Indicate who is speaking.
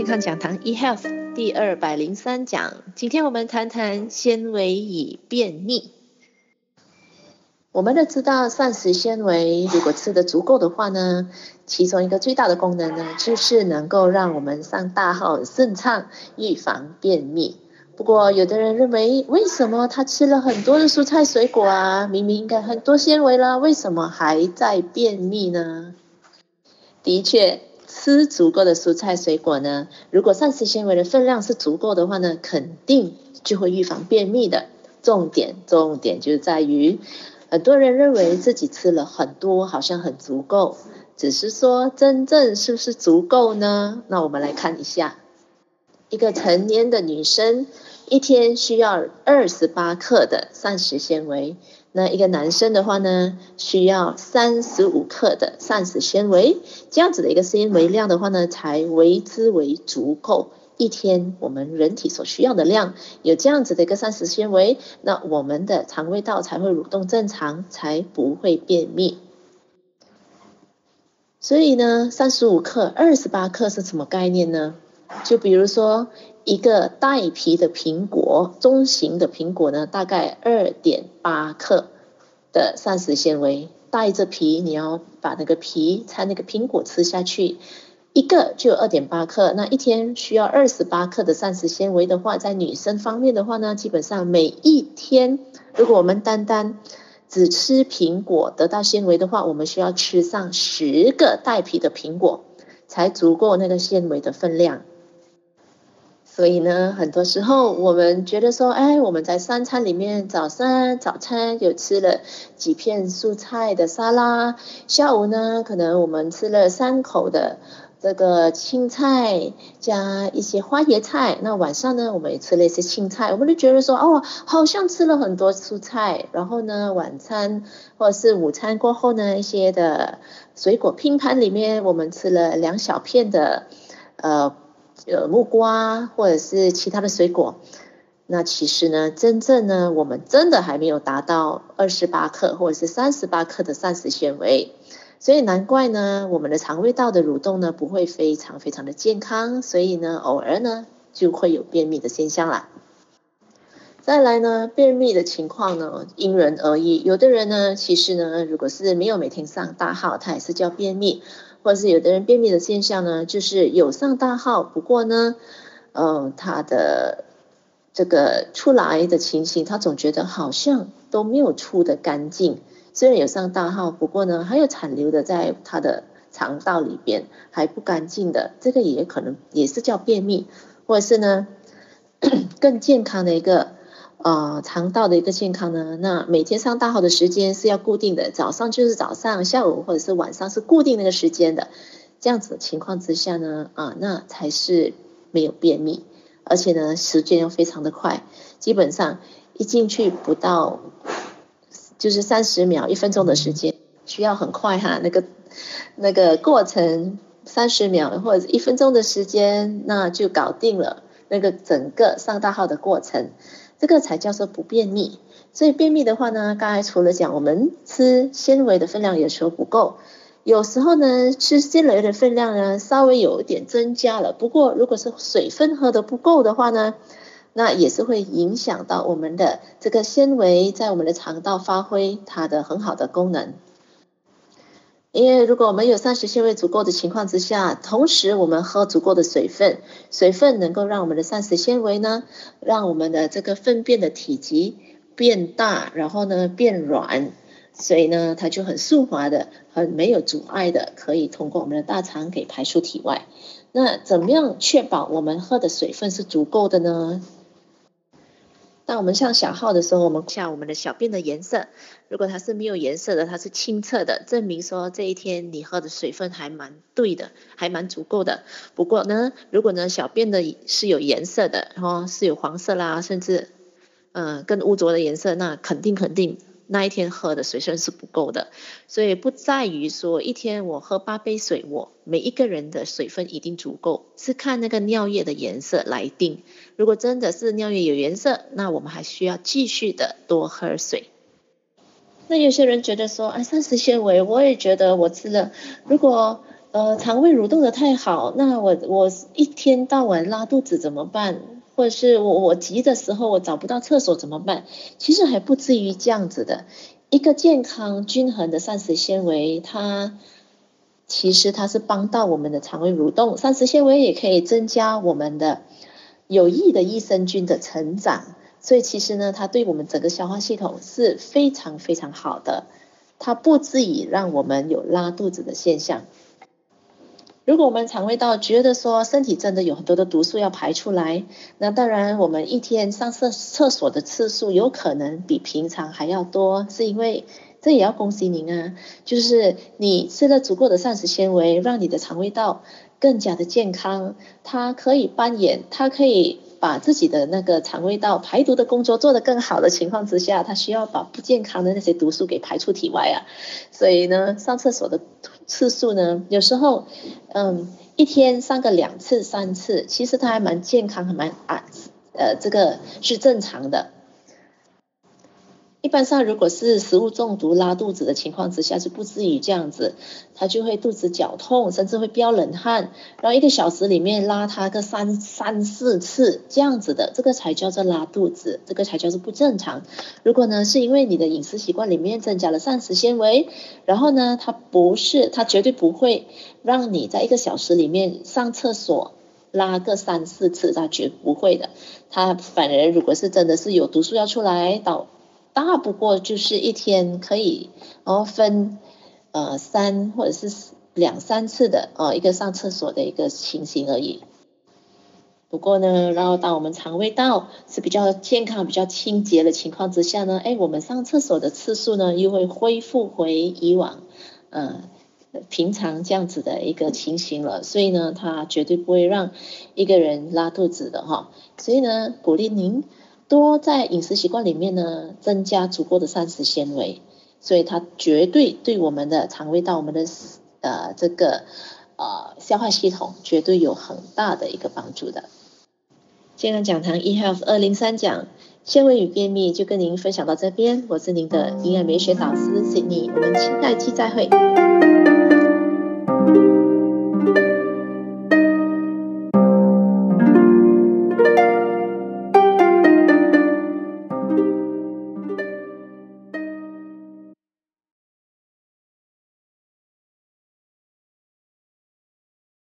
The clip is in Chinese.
Speaker 1: 健康讲堂 eHealth 第二百零三讲，今天我们谈谈纤维与便秘。我们都知道膳食纤维如果吃得足够的话呢，其中一个最大的功能呢，就是能够让我们上大号顺畅，预防便秘。不过有的人认为，为什么他吃了很多的蔬菜水果啊，明明应该很多纤维了，为什么还在便秘呢？的确。吃足够的蔬菜水果呢，如果膳食纤维的分量是足够的话呢，肯定就会预防便秘的。重点重点就在于，很多人认为自己吃了很多，好像很足够，只是说真正是不是足够呢？那我们来看一下，一个成年的女生一天需要二十八克的膳食纤维。那一个男生的话呢，需要三十五克的膳食纤维，这样子的一个纤维量的话呢，才为之为足够一天我们人体所需要的量。有这样子的一个膳食纤维，那我们的肠胃道才会蠕动正常，才不会便秘。所以呢，三十五克、二十八克是什么概念呢？就比如说。一个带皮的苹果，中型的苹果呢，大概二点八克的膳食纤维。带着皮，你要把那个皮才那个苹果吃下去，一个就有二点八克。那一天需要二十八克的膳食纤维的话，在女生方面的话呢，基本上每一天，如果我们单单只吃苹果得到纤维的话，我们需要吃上十个带皮的苹果，才足够那个纤维的分量。所以呢，很多时候我们觉得说，哎，我们在三餐里面，早上早餐有吃了几片蔬菜的沙拉，下午呢，可能我们吃了三口的这个青菜加一些花椰菜，那晚上呢，我们也吃了一些青菜，我们就觉得说，哦，好像吃了很多蔬菜，然后呢，晚餐或者是午餐过后呢，一些的水果拼盘里面，我们吃了两小片的，呃。呃，木瓜或者是其他的水果，那其实呢，真正呢，我们真的还没有达到二十八克或者是三十八克的膳食纤维，所以难怪呢，我们的肠胃道的蠕动呢不会非常非常的健康，所以呢，偶尔呢就会有便秘的现象啦。再来呢，便秘的情况呢因人而异，有的人呢，其实呢，如果是没有每天上大号，他也是叫便秘。或者是有的人便秘的现象呢，就是有上大号，不过呢，呃，他的这个出来的情形，他总觉得好像都没有出的干净。虽然有上大号，不过呢，还有残留的在他的肠道里边，还不干净的，这个也可能也是叫便秘，或者是呢，更健康的一个。呃，肠道的一个健康呢，那每天上大号的时间是要固定的，早上就是早上，下午或者是晚上是固定那个时间的，这样子的情况之下呢，啊，那才是没有便秘，而且呢，时间又非常的快，基本上一进去不到就是三十秒、一分钟的时间，需要很快哈，那个那个过程三十秒或者一分钟的时间，那就搞定了那个整个上大号的过程。这个才叫做不便秘，所以便秘的话呢，刚才除了讲我们吃纤维的分量有时候不够，有时候呢吃纤维的分量呢稍微有一点增加了，不过如果是水分喝的不够的话呢，那也是会影响到我们的这个纤维在我们的肠道发挥它的很好的功能。因为如果我们有膳食纤维足够的情况之下，同时我们喝足够的水分，水分能够让我们的膳食纤维呢，让我们的这个粪便的体积变大，然后呢变软，所以呢它就很顺滑的、很没有阻碍的，可以通过我们的大肠给排出体外。那怎么样确保我们喝的水分是足够的呢？那我们上小号的时候，我们看我们的小便的颜色，如果它是没有颜色的，它是清澈的，证明说这一天你喝的水分还蛮对的，还蛮足够的。不过呢，如果呢小便的是有颜色的，然后是有黄色啦，甚至嗯、呃、更污浊的颜色，那肯定肯定。那一天喝的水分是不够的，所以不在于说一天我喝八杯水，我每一个人的水分一定足够，是看那个尿液的颜色来定。如果真的是尿液有颜色，那我们还需要继续的多喝水。那有些人觉得说，哎，膳食纤维，我也觉得我吃了，如果呃，肠胃蠕动的太好，那我我一天到晚拉肚子怎么办？或者是我我急的时候我找不到厕所怎么办？其实还不至于这样子的。一个健康均衡的膳食纤维，它其实它是帮到我们的肠胃蠕动，膳食纤维也可以增加我们的有益的益生菌的成长，所以其实呢，它对我们整个消化系统是非常非常好的，它不至于让我们有拉肚子的现象。如果我们肠胃道觉得说身体真的有很多的毒素要排出来，那当然我们一天上厕厕所的次数有可能比平常还要多，是因为这也要恭喜您啊，就是你吃了足够的膳食纤维，让你的肠胃道更加的健康，它可以扮演，它可以把自己的那个肠胃道排毒的工作做得更好的情况之下，它需要把不健康的那些毒素给排出体外啊，所以呢，上厕所的。次数呢，有时候，嗯，一天上个两次、三次，其实他还蛮健康，还蛮啊，呃，这个是正常的。一般上，如果是食物中毒拉肚子的情况之下，是不至于这样子，他就会肚子绞痛，甚至会飙冷汗，然后一个小时里面拉他个三三四次这样子的，这个才叫做拉肚子，这个才叫做不正常。如果呢，是因为你的饮食习惯里面增加了膳食纤维，然后呢，它不是，它绝对不会让你在一个小时里面上厕所拉个三四次，他绝不会的。它反而如果是真的是有毒素要出来导。大不过就是一天可以，然后分呃三或者是两三次的呃一个上厕所的一个情形而已。不过呢，然后当我们肠胃道是比较健康、比较清洁的情况之下呢，哎，我们上厕所的次数呢又会恢复回以往呃平常这样子的一个情形了。所以呢，它绝对不会让一个人拉肚子的哈。所以呢，鼓励您。多在饮食习惯里面呢，增加足够的膳食纤维，所以它绝对对我们的肠胃道、我们的呃这个呃消化系统绝对有很大的一个帮助的。健康讲堂 eHealth 二零三讲纤维与便秘就跟您分享到这边，我是您的营养美学导师 Sydney，我们期待期再会。